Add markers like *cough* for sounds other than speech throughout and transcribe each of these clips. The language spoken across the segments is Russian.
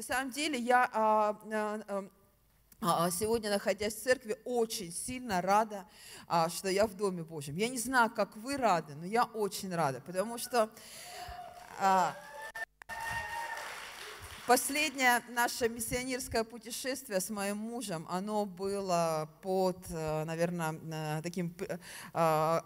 на самом деле я а, а, а, сегодня, находясь в церкви, очень сильно рада, что я в Доме Божьем. Я не знаю, как вы рады, но я очень рада, потому что Последнее наше миссионерское путешествие с моим мужем, оно было под, э, наверное, э, таким э,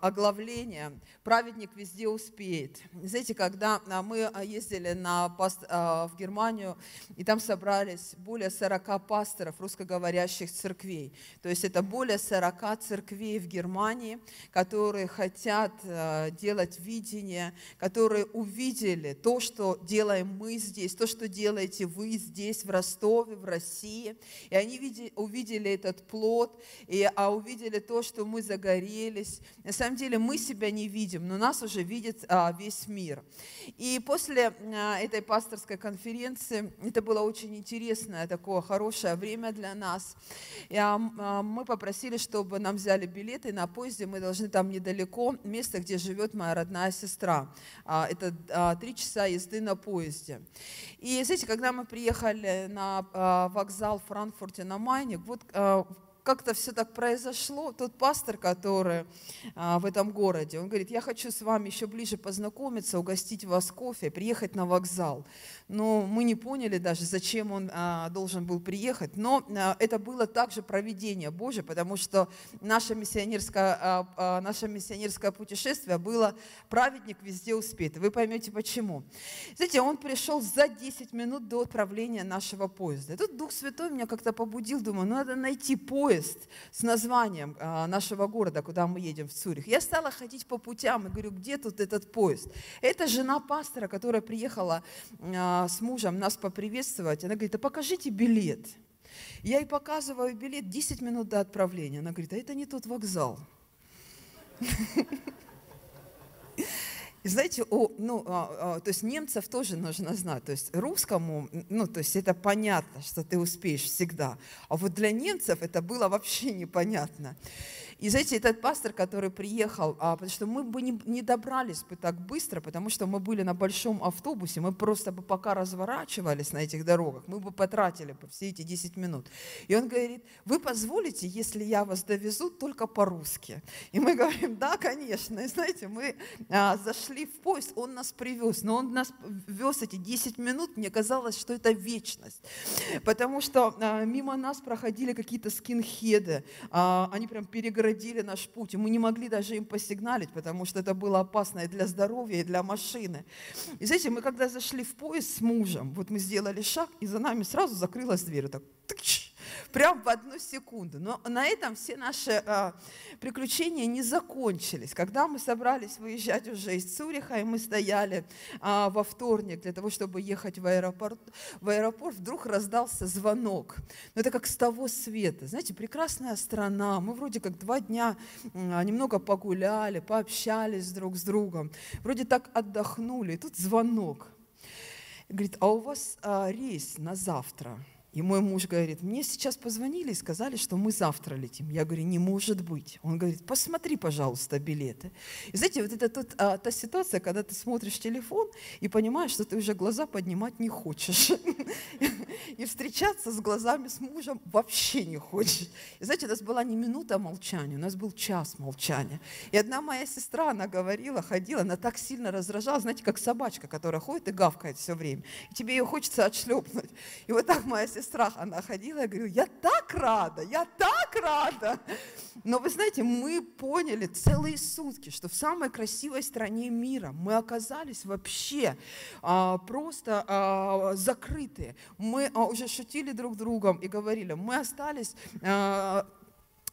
оглавлением «Праведник везде успеет». Знаете, когда мы ездили на, в Германию, и там собрались более 40 пасторов русскоговорящих церквей. То есть это более 40 церквей в Германии, которые хотят делать видение, которые увидели то, что делаем мы здесь, то, что делаете делаете вы здесь, в Ростове, в России. И они видели, увидели этот плод, и, а увидели то, что мы загорелись. На самом деле мы себя не видим, но нас уже видит а, весь мир. И после а, этой пасторской конференции, это было очень интересное, такое хорошее время для нас, и, а, а, мы попросили, чтобы нам взяли билеты на поезде, мы должны там недалеко, место, где живет моя родная сестра. А, это а, три часа езды на поезде. И, знаете, когда мы приехали на а, вокзал в Франкфурте на Майне, вот а, как-то все так произошло. Тот пастор, который а, в этом городе, он говорит, я хочу с вами еще ближе познакомиться, угостить вас кофе, приехать на вокзал. Но мы не поняли даже, зачем он а, должен был приехать. Но а, это было также проведение Божье, потому что наше миссионерское, а, а, наше миссионерское путешествие было «Праведник везде успеет». Вы поймете, почему. Знаете, он пришел за 10 минут до отправления нашего поезда. И тут Дух Святой меня как-то побудил, думаю, ну надо найти поезд, поезд с названием а, нашего города, куда мы едем, в Цюрих. Я стала ходить по путям и говорю, где тут этот поезд? Это жена пастора, которая приехала а, с мужем нас поприветствовать. Она говорит, а покажите билет. Я ей показываю билет 10 минут до отправления. Она говорит, а это не тот вокзал. Знаете, о, ну, а, а, то есть немцев тоже нужно знать. То есть русскому, ну, то есть это понятно, что ты успеешь всегда. А вот для немцев это было вообще *laughs* непонятно. И знаете, этот пастор, который приехал, а, потому что мы бы не, не добрались бы так быстро, потому что мы были на большом автобусе, мы просто бы пока разворачивались на этих дорогах, мы бы потратили бы все эти 10 минут. И он говорит, вы позволите, если я вас довезу только по-русски? И мы говорим, да, конечно. И знаете, мы а, зашли в поезд, он нас привез, но он нас вез эти 10 минут, мне казалось, что это вечность. Потому что а, мимо нас проходили какие-то скинхеды, а, они прям перегородили перегородили наш путь, и мы не могли даже им посигналить, потому что это было опасно и для здоровья, и для машины. И знаете, мы когда зашли в поезд с мужем, вот мы сделали шаг, и за нами сразу закрылась дверь, так, тыч, прям в одну секунду. Но на этом все наши а, приключения не закончились. Когда мы собрались выезжать уже из Цюриха, и мы стояли а, во вторник для того, чтобы ехать в аэропорт, в аэропорт, вдруг раздался звонок. Но это как с того света. Знаете, прекрасная страна. Мы вроде как два дня а, немного погуляли, пообщались друг с другом. Вроде так отдохнули. И тут звонок. Говорит, а у вас а, рейс на завтра? И мой муж говорит, мне сейчас позвонили и сказали, что мы завтра летим. Я говорю, не может быть. Он говорит, посмотри, пожалуйста, билеты. И знаете, вот это тот, а, та ситуация, когда ты смотришь телефон и понимаешь, что ты уже глаза поднимать не хочешь. *laughs* И встречаться с глазами с мужем вообще не хочешь. И знаете, у нас была не минута молчания, у нас был час молчания. И одна моя сестра, она говорила, ходила, она так сильно раздражала, знаете, как собачка, которая ходит и гавкает все время. И тебе ее хочется отшлепнуть. И вот так моя сестра страх. Она ходила, я говорю, я так рада, я так рада. Но вы знаете, мы поняли целые сутки, что в самой красивой стране мира мы оказались вообще а, просто а, закрытые. Мы а, уже шутили друг другом и говорили, мы остались а,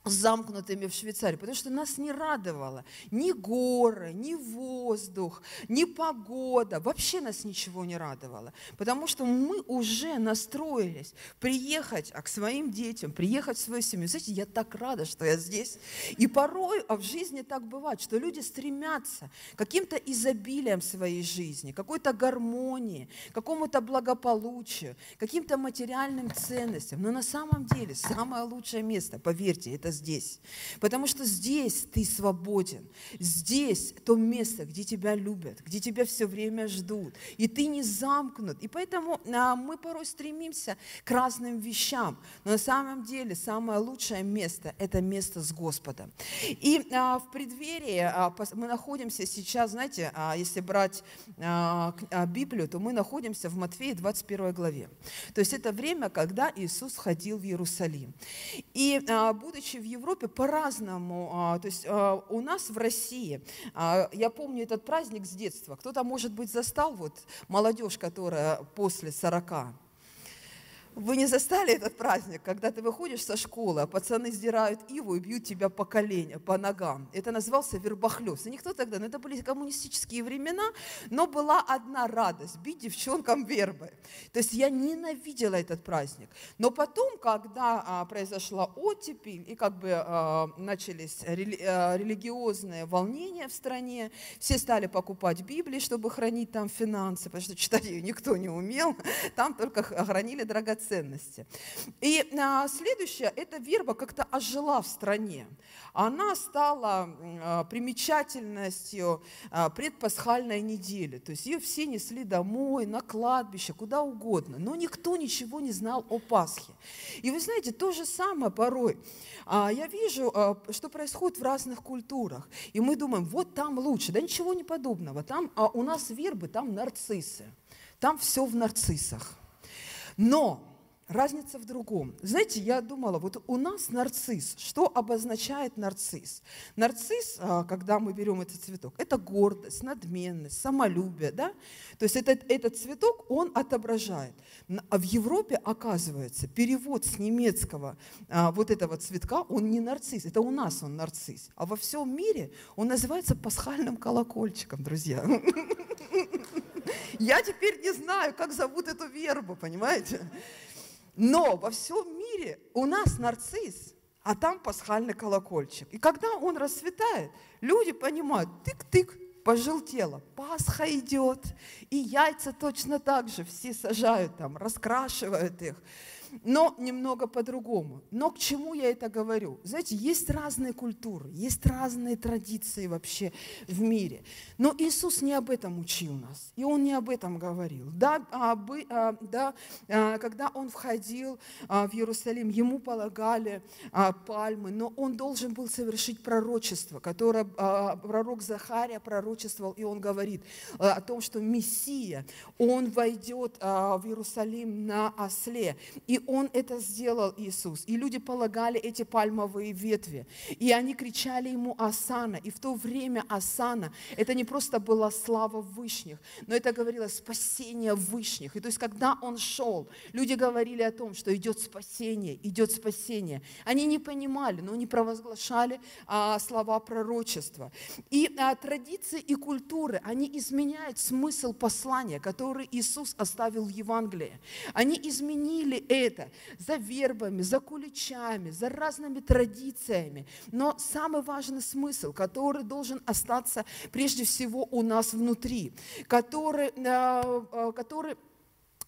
замкнутыми в Швейцарии, потому что нас не радовало ни горы, ни воздух, ни погода, вообще нас ничего не радовало, потому что мы уже настроились приехать а к своим детям, приехать в свою семью. Знаете, я так рада, что я здесь. И порой а в жизни так бывает, что люди стремятся каким-то изобилиям своей жизни, какой-то гармонии, какому-то благополучию, каким-то материальным ценностям. Но на самом деле самое лучшее место, поверьте, это это здесь. Потому что здесь ты свободен. Здесь то место, где тебя любят, где тебя все время ждут. И ты не замкнут. И поэтому а, мы порой стремимся к разным вещам. Но на самом деле самое лучшее место – это место с Господом. И а, в преддверии а, мы находимся сейчас, знаете, а, если брать а, а, Библию, то мы находимся в Матфея 21 главе. То есть это время, когда Иисус ходил в Иерусалим. И а, будучи в Европе, по-разному, а, то есть а, у нас в России, я помню этот праздник с детства, кто-то, может быть, застал вот молодежь, которая после 40, вы не застали этот праздник, когда ты выходишь со школы, а пацаны сдирают иву и бьют тебя по коленям, по ногам. Это назывался вербохлёст. И никто тогда, ну это были коммунистические времена, но была одна радость – бить девчонкам вербы. То есть я ненавидела этот праздник. Но потом, когда а, произошла оттепель и как бы а, начались а, религиозные волнения в стране, все стали покупать Библии, чтобы хранить там финансы, потому что читать ее никто не умел, там только хранили драгоценности ценности. И а, следующее, эта верба как-то ожила в стране. Она стала а, примечательностью а, предпасхальной недели. То есть ее все несли домой, на кладбище, куда угодно. Но никто ничего не знал о Пасхе. И вы знаете, то же самое порой. А, я вижу, а, что происходит в разных культурах. И мы думаем, вот там лучше. Да ничего не подобного. Там а, у нас вербы, там нарциссы. Там все в нарциссах. Но Разница в другом. Знаете, я думала, вот у нас нарцисс. Что обозначает нарцисс? Нарцисс, а, когда мы берем этот цветок, это гордость, надменность, самолюбие. Да? То есть этот, этот цветок, он отображает. А в Европе, оказывается, перевод с немецкого а, вот этого цветка, он не нарцисс. Это у нас он нарцисс. А во всем мире он называется пасхальным колокольчиком, друзья. *laughs* Я теперь не знаю, как зовут эту вербу, понимаете? Но во всем мире у нас нарцисс, а там пасхальный колокольчик. И когда он расцветает, люди понимают, тык-тык, пожелтело, Пасха идет, и яйца точно так же все сажают там, раскрашивают их но немного по-другому. Но к чему я это говорю? Знаете, есть разные культуры, есть разные традиции вообще в мире. Но Иисус не об этом учил нас, и Он не об этом говорил. Да, а, а, да а, когда Он входил в Иерусалим, Ему полагали пальмы, но Он должен был совершить пророчество, которое пророк Захария пророчествовал, и он говорит о том, что Мессия, Он войдет в Иерусалим на осле, и он это сделал, Иисус. И люди полагали эти пальмовые ветви. И они кричали ему «Асана». И в то время «Асана» – это не просто была слава Вышних, но это говорило спасение Вышних. И то есть, когда он шел, люди говорили о том, что идет спасение, идет спасение. Они не понимали, но они провозглашали а, слова пророчества. И а, традиции и культуры, они изменяют смысл послания, который Иисус оставил в Евангелии. Они изменили это это, за вербами, за куличами, за разными традициями. Но самый важный смысл, который должен остаться прежде всего у нас внутри, который, э, э, который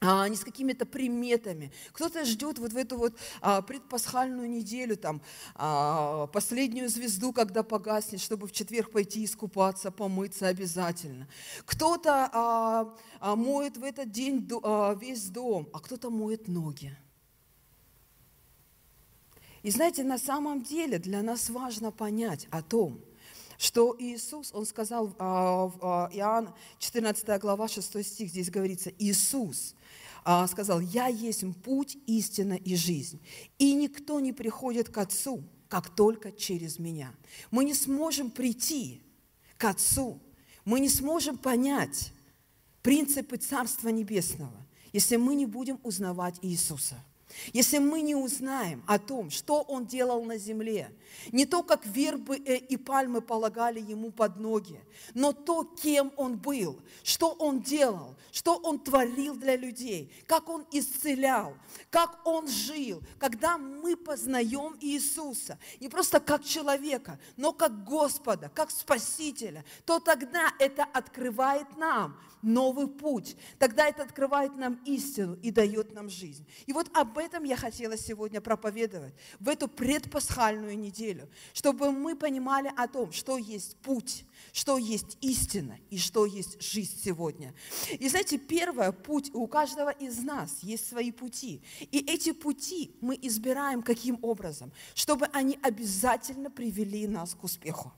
а, не с какими-то приметами. Кто-то ждет вот в эту вот а, предпасхальную неделю, там, а, последнюю звезду, когда погаснет, чтобы в четверг пойти искупаться, помыться обязательно. Кто-то а, а, моет в этот день а, весь дом, а кто-то моет ноги. И знаете, на самом деле для нас важно понять о том, что Иисус, Он сказал, а, а, Иоанн 14 глава 6 стих, здесь говорится, Иисус а, сказал, «Я есть путь, истина и жизнь, и никто не приходит к Отцу, как только через Меня». Мы не сможем прийти к Отцу, мы не сможем понять принципы Царства Небесного, если мы не будем узнавать Иисуса – если мы не узнаем о том, что Он делал на земле, не то, как вербы э, и пальмы полагали Ему под ноги, но то, кем Он был, что Он делал, что Он творил для людей, как Он исцелял, как Он жил, когда мы познаем Иисуса, не просто как человека, но как Господа, как Спасителя, то тогда это открывает нам новый путь, тогда это открывает нам истину и дает нам жизнь. И вот об этом я хотела сегодня проповедовать, в эту предпасхальную неделю, чтобы мы понимали о том, что есть путь, что есть истина и что есть жизнь сегодня. И знаете, первое, путь у каждого из нас есть свои пути. И эти пути мы избираем каким образом? Чтобы они обязательно привели нас к успеху.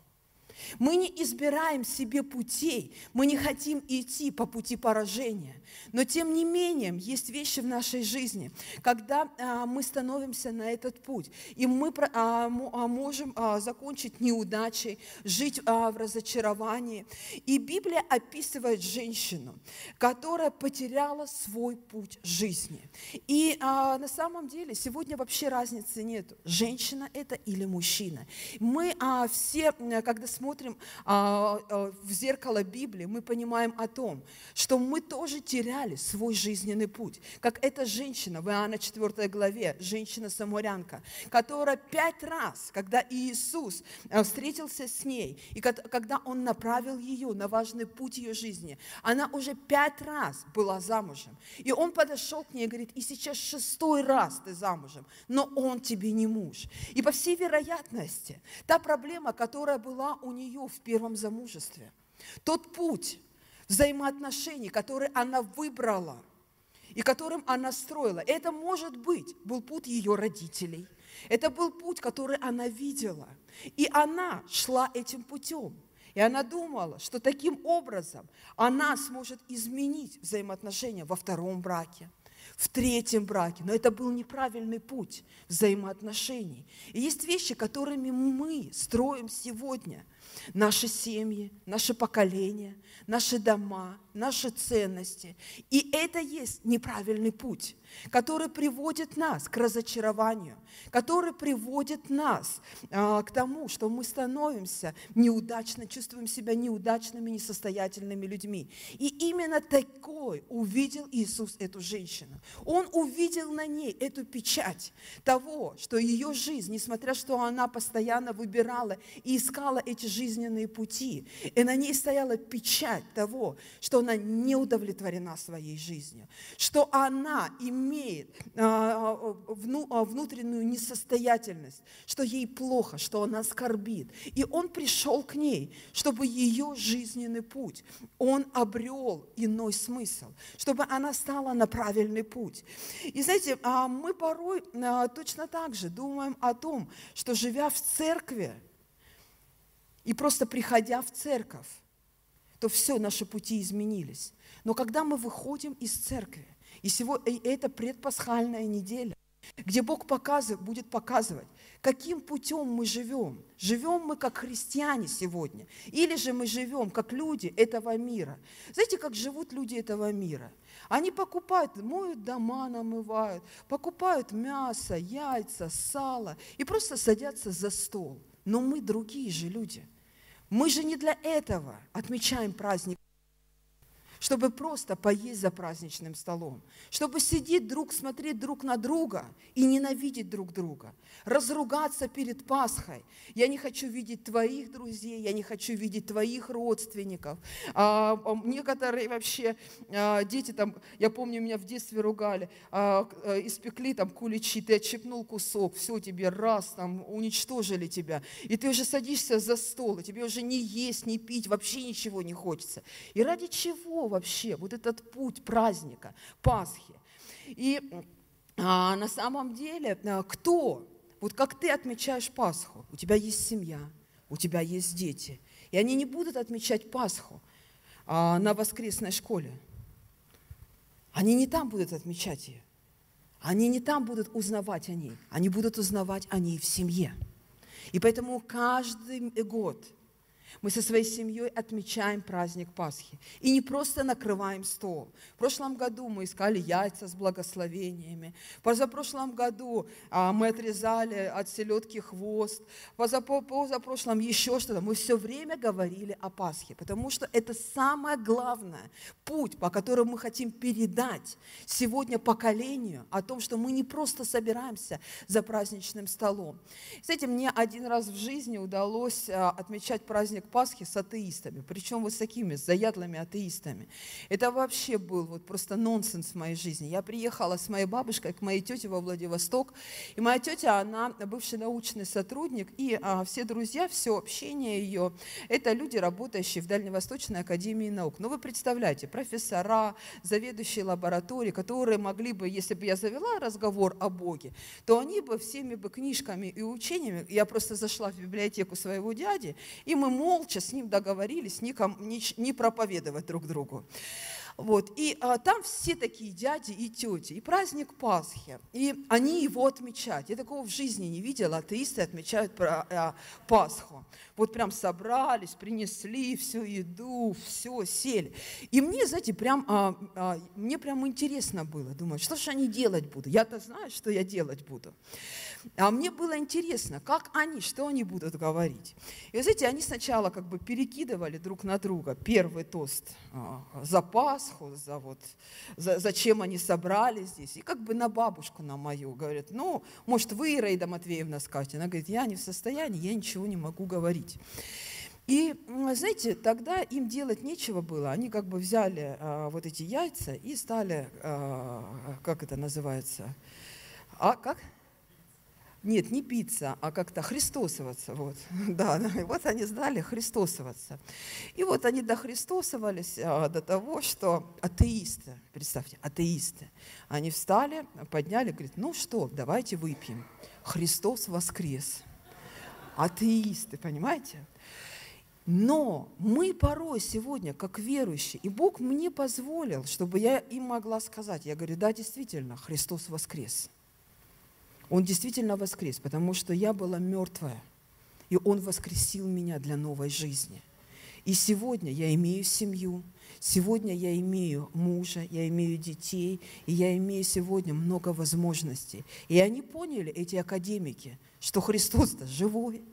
Мы не избираем себе путей, мы не хотим идти по пути поражения. Но тем не менее, есть вещи в нашей жизни, когда а, мы становимся на этот путь, и мы а, а, можем а, закончить неудачей, жить а, в разочаровании. И Библия описывает женщину, которая потеряла свой путь жизни. И а, на самом деле сегодня вообще разницы нет, женщина это или мужчина. Мы а, все, когда смотрим смотрим а, а, в зеркало Библии, мы понимаем о том, что мы тоже теряли свой жизненный путь. Как эта женщина в Иоанна 4 главе, женщина-самурянка, которая пять раз, когда Иисус а, встретился с ней, и когда Он направил ее на важный путь ее жизни, она уже пять раз была замужем. И Он подошел к ней и говорит, и сейчас шестой раз ты замужем, но Он тебе не муж. И по всей вероятности, та проблема, которая была у нее в первом замужестве. Тот путь взаимоотношений, который она выбрала и которым она строила, это, может быть, был путь ее родителей. Это был путь, который она видела. И она шла этим путем. И она думала, что таким образом она сможет изменить взаимоотношения во втором браке, в третьем браке. Но это был неправильный путь взаимоотношений. И есть вещи, которыми мы строим сегодня – наши семьи, наше поколение, наши дома, наши ценности. И это есть неправильный путь который приводит нас к разочарованию, который приводит нас а, к тому, что мы становимся неудачно, чувствуем себя неудачными, несостоятельными людьми. И именно такой увидел Иисус эту женщину. Он увидел на ней эту печать того, что ее жизнь, несмотря что она постоянно выбирала и искала эти жизненные пути, и на ней стояла печать того, что она не удовлетворена своей жизнью, что она имеет а, а, а, внутреннюю несостоятельность, что ей плохо, что она скорбит. И он пришел к ней, чтобы ее жизненный путь, он обрел иной смысл, чтобы она стала на правильный путь. И знаете, мы порой точно так же думаем о том, что живя в церкви и просто приходя в церковь, то все, наши пути изменились. Но когда мы выходим из церкви, и, сегодня, это предпасхальная неделя, где Бог показывает, будет показывать, каким путем мы живем. Живем мы как христиане сегодня, или же мы живем как люди этого мира. Знаете, как живут люди этого мира? Они покупают, моют дома, намывают, покупают мясо, яйца, сало и просто садятся за стол. Но мы другие же люди. Мы же не для этого отмечаем праздник чтобы просто поесть за праздничным столом, чтобы сидеть друг, смотреть друг на друга и ненавидеть друг друга, разругаться перед Пасхой. Я не хочу видеть твоих друзей, я не хочу видеть твоих родственников. А, а, некоторые вообще а, дети там, я помню, меня в детстве ругали, а, а, испекли там куличи, ты отщепнул кусок, все, тебе раз, там, уничтожили тебя. И ты уже садишься за стол, и тебе уже не есть, не пить, вообще ничего не хочется. И ради чего вообще вот этот путь праздника, Пасхи. И а, на самом деле, а, кто, вот как ты отмечаешь Пасху, у тебя есть семья, у тебя есть дети, и они не будут отмечать Пасху а, на воскресной школе. Они не там будут отмечать ее. Они не там будут узнавать о ней, они будут узнавать о ней в семье. И поэтому каждый год мы со своей семьей отмечаем праздник Пасхи. И не просто накрываем стол. В прошлом году мы искали яйца с благословениями. В позапрошлом году а, мы отрезали от селедки хвост. Позапрошлом еще что-то. Мы все время говорили о Пасхе, потому что это самое главное путь, по которому мы хотим передать сегодня поколению о том, что мы не просто собираемся за праздничным столом. Знаете, мне один раз в жизни удалось а, отмечать праздник праздник Пасхи с атеистами, причем вот с такими заядлыми атеистами. Это вообще был вот просто нонсенс в моей жизни. Я приехала с моей бабушкой к моей тете во Владивосток, и моя тетя, она бывший научный сотрудник, и а, все друзья, все общение ее, это люди, работающие в Дальневосточной академии наук. Ну, вы представляете, профессора, заведующие лаборатории, которые могли бы, если бы я завела разговор о Боге, то они бы всеми бы книжками и учениями, я просто зашла в библиотеку своего дяди, и мы молча с ним договорились никому, не, не проповедовать друг другу. Вот. И а, там все такие дяди и тети, и праздник Пасхи, и они его отмечают. Я такого в жизни не видела, атеисты отмечают про, а, Пасху. Вот прям собрались, принесли всю еду, все, сели. И мне, знаете, прям, а, а, мне прям интересно было, думаю, что же они делать будут? Я-то знаю, что я делать буду. А мне было интересно, как они, что они будут говорить. И, знаете, они сначала как бы перекидывали друг на друга первый тост а, за Пасху, за вот, за, зачем они собрались здесь. И как бы на бабушку, на мою, говорят, ну, может, вы, Ираида Матвеевна, скажете. Она говорит, я не в состоянии, я ничего не могу говорить. И, знаете, тогда им делать нечего было. Они как бы взяли а, вот эти яйца и стали, а, как это называется, а как? Нет, не пицца, а как-то христосоваться. Вот. *laughs* Да, и вот они знали христосоваться. И вот они дохристосовались а, до того, что атеисты, представьте, атеисты, они встали, подняли, говорят, ну что, давайте выпьем. Христос воскрес. Атеисты, понимаете? Но мы порой сегодня, как верующие, и Бог мне позволил, чтобы я им могла сказать, я говорю, да, действительно, Христос воскрес. Он действительно воскрес, потому что я была мертвая, и Он воскресил меня для новой жизни. И сегодня я имею семью, сегодня я имею мужа, я имею детей, и я имею сегодня много возможностей. И они поняли, эти академики, что Христос-то живой,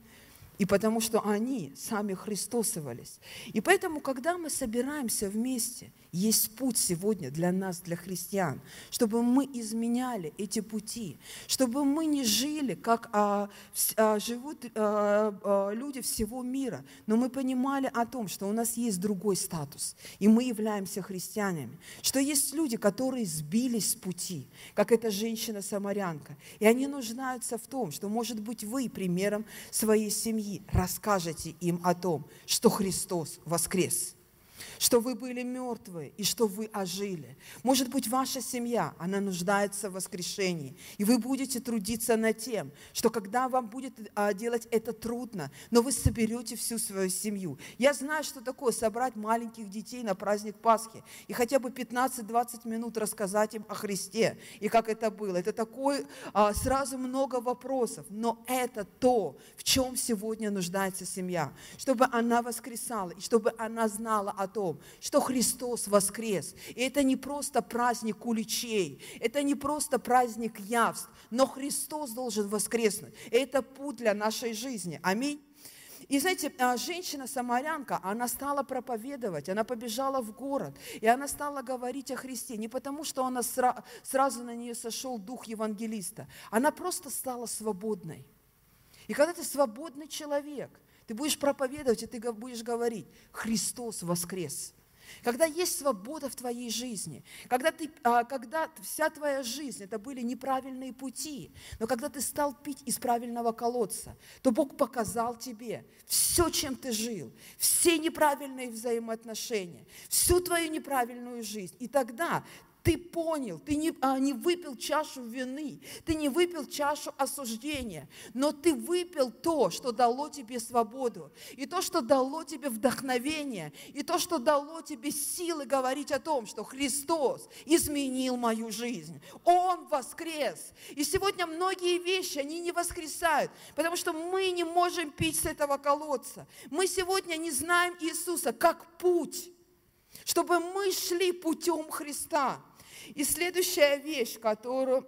и потому что они сами христосовались. И поэтому, когда мы собираемся вместе – есть путь сегодня для нас, для христиан, чтобы мы изменяли эти пути, чтобы мы не жили, как а, а, живут а, а, люди всего мира, но мы понимали о том, что у нас есть другой статус, и мы являемся христианами, что есть люди, которые сбились с пути, как эта женщина-самарянка, и они нуждаются в том, что, может быть, вы примером своей семьи расскажете им о том, что Христос воскрес – что вы были мертвы и что вы ожили. Может быть, ваша семья, она нуждается в воскрешении, и вы будете трудиться над тем, что когда вам будет а, делать это трудно, но вы соберете всю свою семью. Я знаю, что такое собрать маленьких детей на праздник Пасхи и хотя бы 15-20 минут рассказать им о Христе и как это было. Это такое, а, сразу много вопросов, но это то, в чем сегодня нуждается семья, чтобы она воскресала и чтобы она знала о том, что Христос воскрес. И это не просто праздник куличей, это не просто праздник явств, но Христос должен воскреснуть. И это путь для нашей жизни. Аминь. И знаете, а, женщина-самарянка, она стала проповедовать, она побежала в город, и она стала говорить о Христе. Не потому, что она сра- сразу на нее сошел дух евангелиста, она просто стала свободной. И когда ты свободный человек, ты будешь проповедовать, и ты будешь говорить, Христос воскрес. Когда есть свобода в твоей жизни, когда, ты, а, когда вся твоя жизнь, это были неправильные пути, но когда ты стал пить из правильного колодца, то Бог показал тебе все, чем ты жил, все неправильные взаимоотношения, всю твою неправильную жизнь. И тогда ты понял, ты не, а, не выпил чашу вины, ты не выпил чашу осуждения, но ты выпил то, что дало тебе свободу, и то, что дало тебе вдохновение, и то, что дало тебе силы говорить о том, что Христос изменил мою жизнь. Он воскрес. И сегодня многие вещи, они не воскресают, потому что мы не можем пить с этого колодца. Мы сегодня не знаем Иисуса как путь, чтобы мы шли путем Христа. И следующая вещь, которую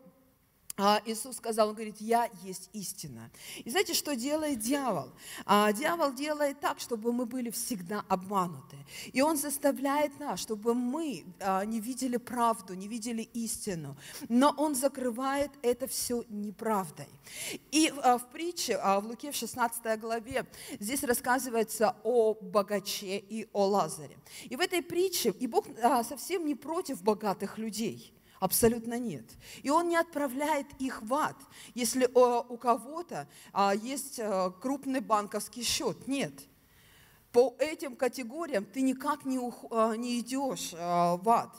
а, Иисус сказал, он говорит, я есть истина. И знаете, что делает дьявол? А, дьявол делает так, чтобы мы были всегда обмануты. И он заставляет нас, чтобы мы а, не видели правду, не видели истину. Но он закрывает это все неправдой. И в притче, в Луке в 16 главе, здесь рассказывается о богаче и о Лазаре. И в этой притче, и Бог совсем не против богатых людей – Абсолютно нет. И он не отправляет их в ад, если у кого-то а, есть э, крупный банковский счет. Нет. По этим категориям ты никак не, а, не идешь а, в ад.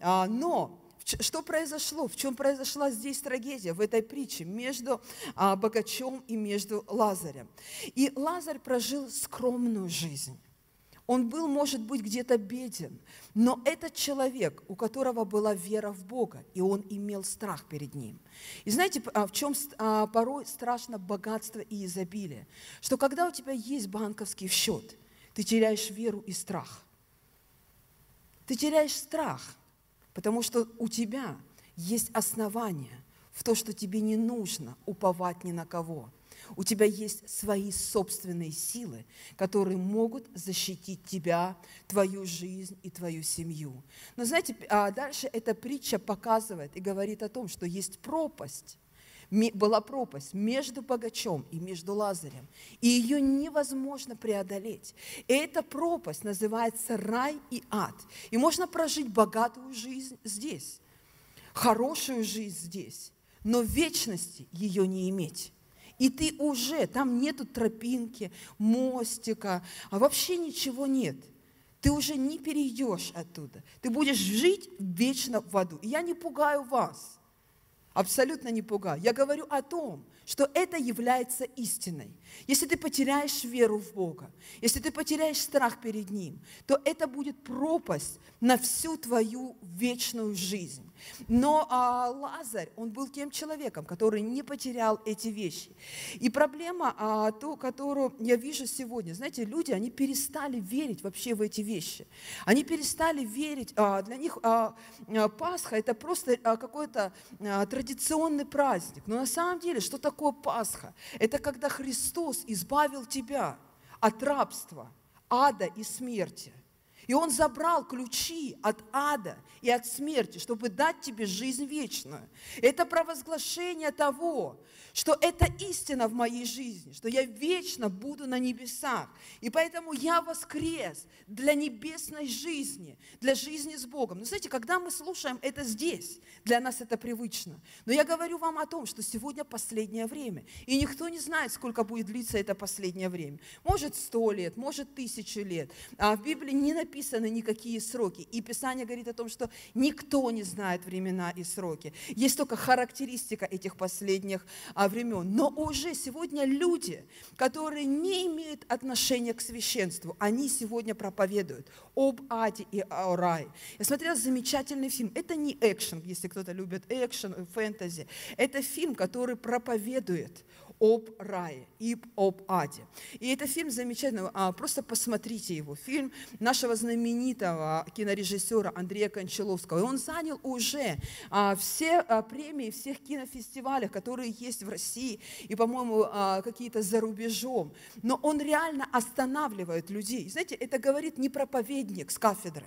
Но что произошло? В чем произошла здесь трагедия, в этой притче, между богачом и между Лазарем? И Лазарь прожил скромную жизнь. Он был, может быть, где-то беден, но этот человек, у которого была вера в Бога, и он имел страх перед Ним. И знаете, а, в чем а, порой страшно богатство и изобилие? Что когда у тебя есть банковский счет, ты теряешь веру и страх. Ты теряешь страх, потому что у тебя есть основания в то, что тебе не нужно уповать ни на кого – у тебя есть свои собственные силы, которые могут защитить тебя, твою жизнь и твою семью. Но знаете, а дальше эта притча показывает и говорит о том, что есть пропасть была пропасть между богачом и между Лазарем, и ее невозможно преодолеть. И эта пропасть называется рай и ад. И можно прожить богатую жизнь здесь, хорошую жизнь здесь, но вечности ее не иметь. И ты уже, там нету тропинки, мостика, а вообще ничего нет. Ты уже не перейдешь оттуда. Ты будешь жить вечно в аду. И я не пугаю вас. Абсолютно не пугаю. Я говорю о том, что это является истиной. Если ты потеряешь веру в Бога, если ты потеряешь страх перед Ним, то это будет пропасть на всю твою вечную жизнь. Но а, Лазарь, он был тем человеком, который не потерял эти вещи. И проблема, а, ту, которую я вижу сегодня, знаете, люди, они перестали верить вообще в эти вещи. Они перестали верить, а, для них а, а, Пасха это просто а, какой-то а, традиционный праздник. Но на самом деле, что такое Пасха? Это когда Христос избавил тебя от рабства, ада и смерти. И Он забрал ключи от ада и от смерти, чтобы дать тебе жизнь вечную. Это провозглашение того, что это истина в моей жизни, что я вечно буду на небесах. И поэтому я воскрес для небесной жизни, для жизни с Богом. Но знаете, когда мы слушаем это здесь, для нас это привычно. Но я говорю вам о том, что сегодня последнее время. И никто не знает, сколько будет длиться это последнее время. Может сто лет, может тысячу лет. А в Библии не написаны никакие сроки. И Писание говорит о том, что никто не знает времена и сроки. Есть только характеристика этих последних а, времен. Но уже сегодня люди, которые не имеют отношения к священству, они сегодня проповедуют об аде и о рае. Я смотрела замечательный фильм. Это не экшен, если кто-то любит экшен, фэнтези. Это фильм, который проповедует об рае и об аде. И это фильм замечательный, а, просто посмотрите его. Фильм нашего знаменитого кинорежиссера Андрея Кончаловского. И он занял уже а, все а, премии всех кинофестивалях, которые есть в России и, по-моему, какие-то за рубежом. Но он реально останавливает людей. Знаете, это говорит не проповедник с кафедры.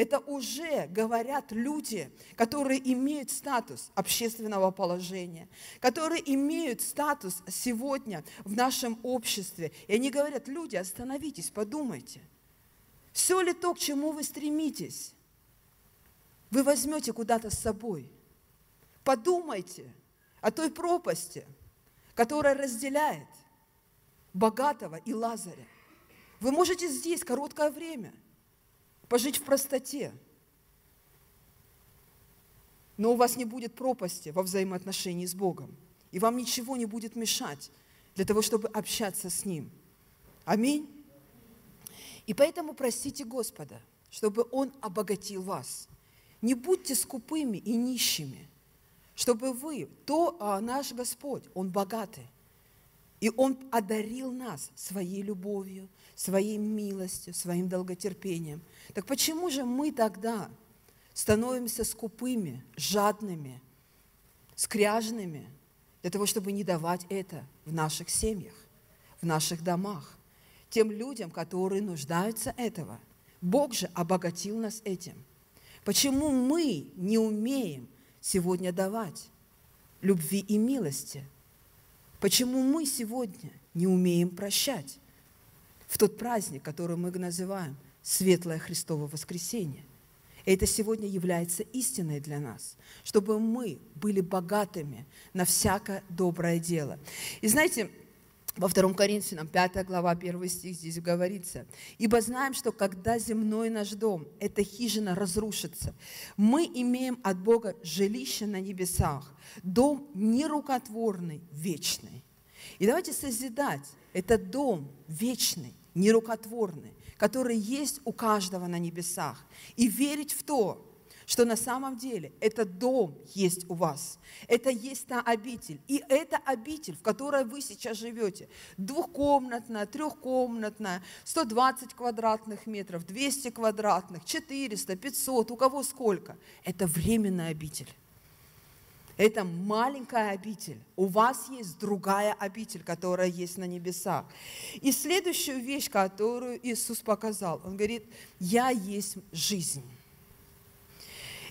Это уже говорят люди, которые имеют статус общественного положения, которые имеют статус сегодня в нашем обществе. И они говорят, люди, остановитесь, подумайте. Все ли то, к чему вы стремитесь, вы возьмете куда-то с собой? Подумайте о той пропасти, которая разделяет богатого и Лазаря. Вы можете здесь короткое время – пожить в простоте. Но у вас не будет пропасти во взаимоотношении с Богом. И вам ничего не будет мешать для того, чтобы общаться с Ним. Аминь. И поэтому просите Господа, чтобы Он обогатил вас. Не будьте скупыми и нищими, чтобы вы, то а, наш Господь, Он богатый, и Он одарил нас своей любовью, своей милостью, своим долготерпением. Так почему же мы тогда становимся скупыми, жадными, скряжными, для того, чтобы не давать это в наших семьях, в наших домах, тем людям, которые нуждаются этого. Бог же обогатил нас этим. Почему мы не умеем сегодня давать любви и милости? Почему мы сегодня не умеем прощать в тот праздник, который мы называем Светлое Христово воскресенье? Это сегодня является истиной для нас, чтобы мы были богатыми на всякое доброе дело. И знаете, во 2 Коринфянам 5 глава 1 стих здесь говорится, «Ибо знаем, что когда земной наш дом, эта хижина разрушится, мы имеем от Бога жилище на небесах, дом нерукотворный, вечный». И давайте созидать этот дом вечный, нерукотворный, который есть у каждого на небесах, и верить в то, что на самом деле этот дом есть у вас. Это есть та обитель. И это обитель, в которой вы сейчас живете. Двухкомнатная, трехкомнатная, 120 квадратных метров, 200 квадратных, 400, 500, у кого сколько. Это временная обитель. Это маленькая обитель. У вас есть другая обитель, которая есть на небесах. И следующую вещь, которую Иисус показал, Он говорит, я есть жизнь.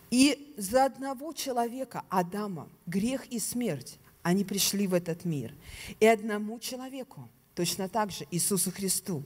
И за одного человека, Адама, грех и смерть, они пришли в этот мир. И одному человеку, точно так же Иисусу Христу,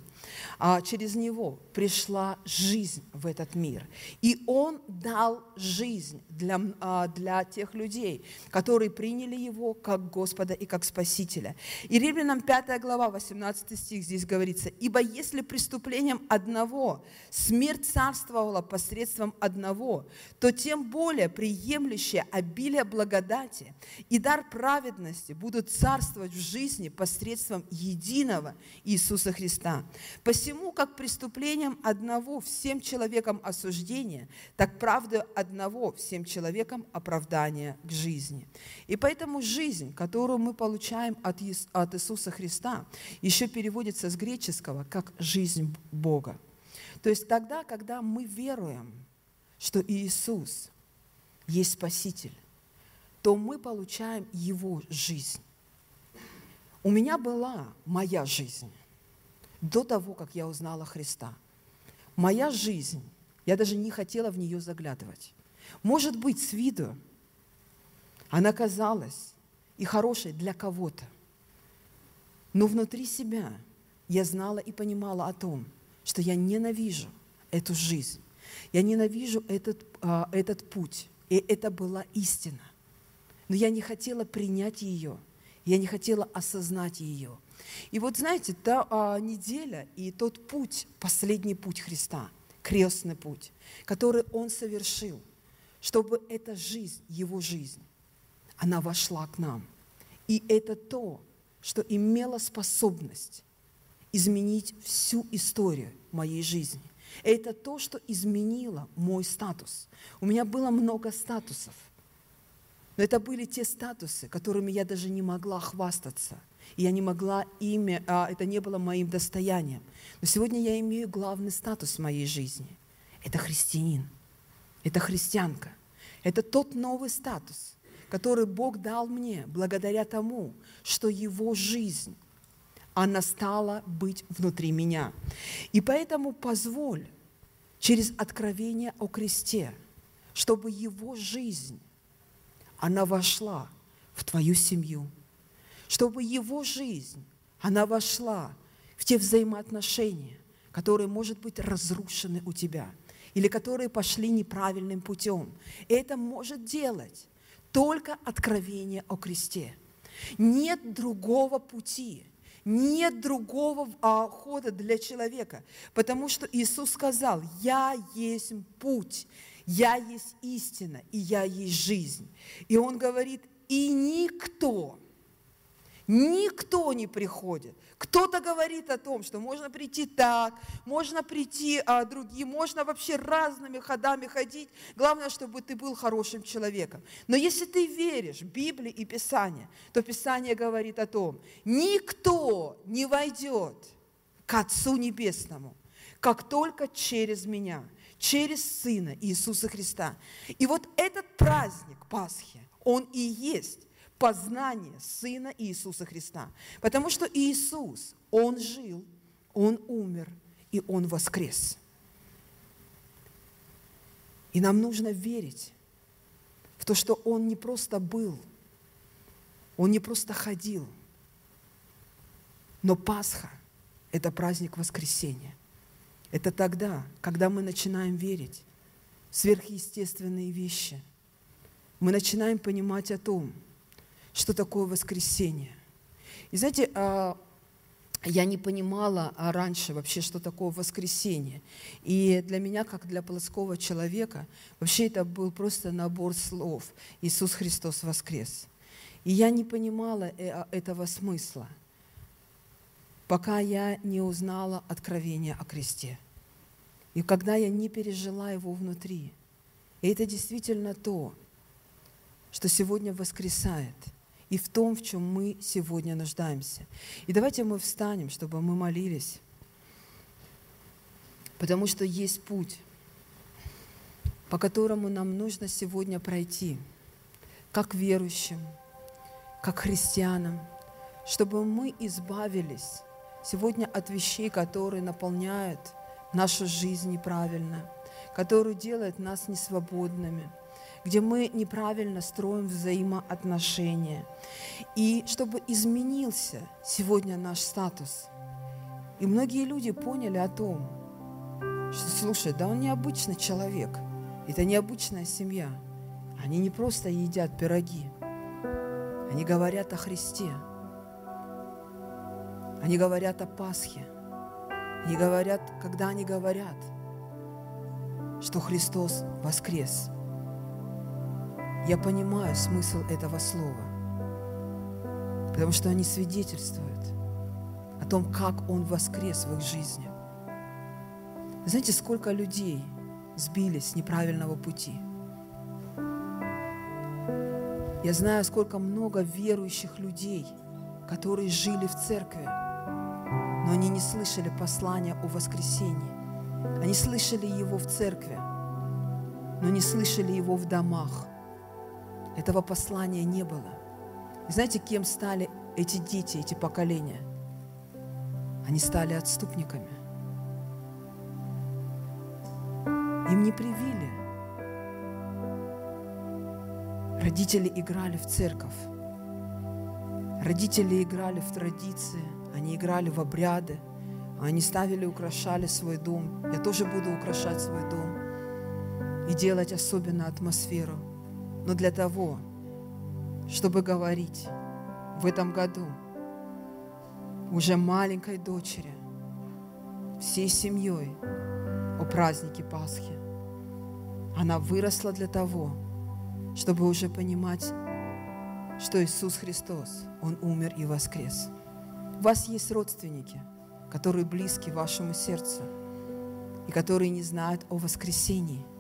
а через Него пришла жизнь в этот мир. И Он дал жизнь для, а, для тех людей, которые приняли Его как Господа и как Спасителя. И Римлянам 5 глава, 18 стих здесь говорится, «Ибо если преступлением одного смерть царствовала посредством одного, то тем более приемлющее обилие благодати и дар праведности будут царствовать в жизни посредством единого Иисуса Христа». Посему, как преступлением одного всем человекам осуждение, так правда одного всем человекам оправдание к жизни. И поэтому жизнь, которую мы получаем от, от Иисуса Христа, еще переводится с греческого как «жизнь Бога». То есть тогда, когда мы веруем, что Иисус есть Спаситель, то мы получаем Его жизнь. У меня была моя жизнь до того, как я узнала Христа. Моя жизнь, я даже не хотела в нее заглядывать. Может быть, с виду она казалась и хорошей для кого-то. Но внутри себя я знала и понимала о том, что я ненавижу эту жизнь. Я ненавижу этот, а, этот путь. И это была истина. Но я не хотела принять ее. Я не хотела осознать ее. И вот знаете, та а, неделя и тот путь, последний путь Христа, крестный путь, который Он совершил, чтобы эта жизнь, Его жизнь, она вошла к нам. И это то, что имело способность изменить всю историю моей жизни. Это то, что изменило мой статус. У меня было много статусов, но это были те статусы, которыми я даже не могла хвастаться – и я не могла ими, а, это не было моим достоянием. Но сегодня я имею главный статус в моей жизни. Это христианин, это христианка. Это тот новый статус, который Бог дал мне благодаря тому, что Его жизнь, она стала быть внутри меня. И поэтому позволь через откровение о кресте, чтобы Его жизнь, она вошла в твою семью, чтобы его жизнь, она вошла в те взаимоотношения, которые, может быть, разрушены у тебя, или которые пошли неправильным путем. Это может делать только откровение о кресте. Нет другого пути, нет другого а, хода для человека, потому что Иисус сказал, «Я есть путь, я есть истина, и я есть жизнь». И Он говорит, «И никто, Никто не приходит. Кто-то говорит о том, что можно прийти так, можно прийти а, другим, можно вообще разными ходами ходить. Главное, чтобы ты был хорошим человеком. Но если ты веришь в Библию и Писание, то Писание говорит о том, никто не войдет к Отцу Небесному, как только через меня, через Сына Иисуса Христа. И вот этот праздник Пасхи, Он и есть познание Сына Иисуса Христа. Потому что Иисус, Он жил, Он умер и Он воскрес. И нам нужно верить в то, что Он не просто был, Он не просто ходил, но Пасха – это праздник воскресения. Это тогда, когда мы начинаем верить в сверхъестественные вещи. Мы начинаем понимать о том, что такое воскресение. И знаете, а, я не понимала а раньше вообще, что такое воскресение. И для меня, как для плотского человека, вообще это был просто набор слов. Иисус Христос воскрес. И я не понимала э, а, этого смысла, пока я не узнала откровение о кресте. И когда я не пережила его внутри. И это действительно то, что сегодня воскресает – и в том, в чем мы сегодня нуждаемся. И давайте мы встанем, чтобы мы молились, потому что есть путь, по которому нам нужно сегодня пройти, как верующим, как христианам, чтобы мы избавились сегодня от вещей, которые наполняют нашу жизнь неправильно, которые делают нас несвободными – где мы неправильно строим взаимоотношения. И чтобы изменился сегодня наш статус. И многие люди поняли о том, что, слушай, да он необычный человек, это необычная семья. Они не просто едят пироги, они говорят о Христе, они говорят о Пасхе, они говорят, когда они говорят, что Христос воскрес – я понимаю смысл этого слова, потому что они свидетельствуют о том, как Он воскрес в их жизни. Знаете, сколько людей сбились с неправильного пути? Я знаю, сколько много верующих людей, которые жили в церкви, но они не слышали послания о воскресении. Они слышали его в церкви, но не слышали его в домах. Этого послания не было. И знаете, кем стали эти дети, эти поколения? Они стали отступниками. Им не привили. Родители играли в церковь. Родители играли в традиции, они играли в обряды, они ставили, украшали свой дом. Я тоже буду украшать свой дом и делать особенно атмосферу – но для того, чтобы говорить в этом году уже маленькой дочери, всей семьей о празднике Пасхи. Она выросла для того, чтобы уже понимать, что Иисус Христос, Он умер и воскрес. У вас есть родственники, которые близки вашему сердцу и которые не знают о воскресении –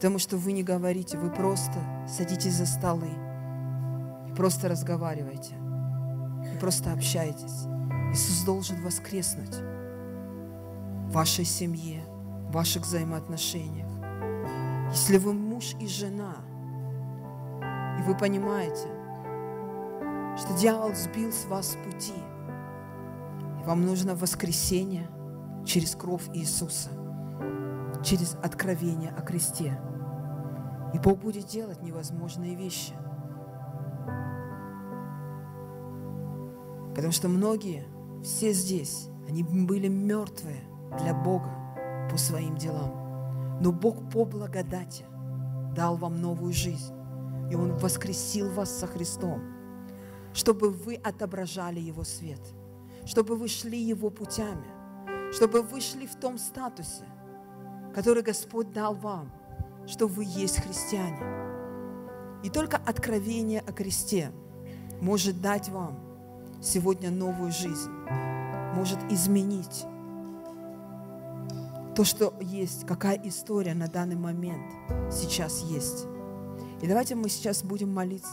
Потому что вы не говорите, вы просто садитесь за столы и просто разговариваете, и просто общаетесь. Иисус должен воскреснуть в вашей семье, в ваших взаимоотношениях. Если вы муж и жена, и вы понимаете, что дьявол сбил с вас пути, и вам нужно воскресение через кровь Иисуса, через откровение о кресте – и Бог будет делать невозможные вещи. Потому что многие, все здесь, они были мертвые для Бога по своим делам. Но Бог по благодати дал вам новую жизнь. И Он воскресил вас со Христом, чтобы вы отображали Его свет, чтобы вы шли Его путями, чтобы вы шли в том статусе, который Господь дал вам – что вы есть христиане. И только откровение о кресте может дать вам сегодня новую жизнь, может изменить то, что есть, какая история на данный момент сейчас есть. И давайте мы сейчас будем молиться.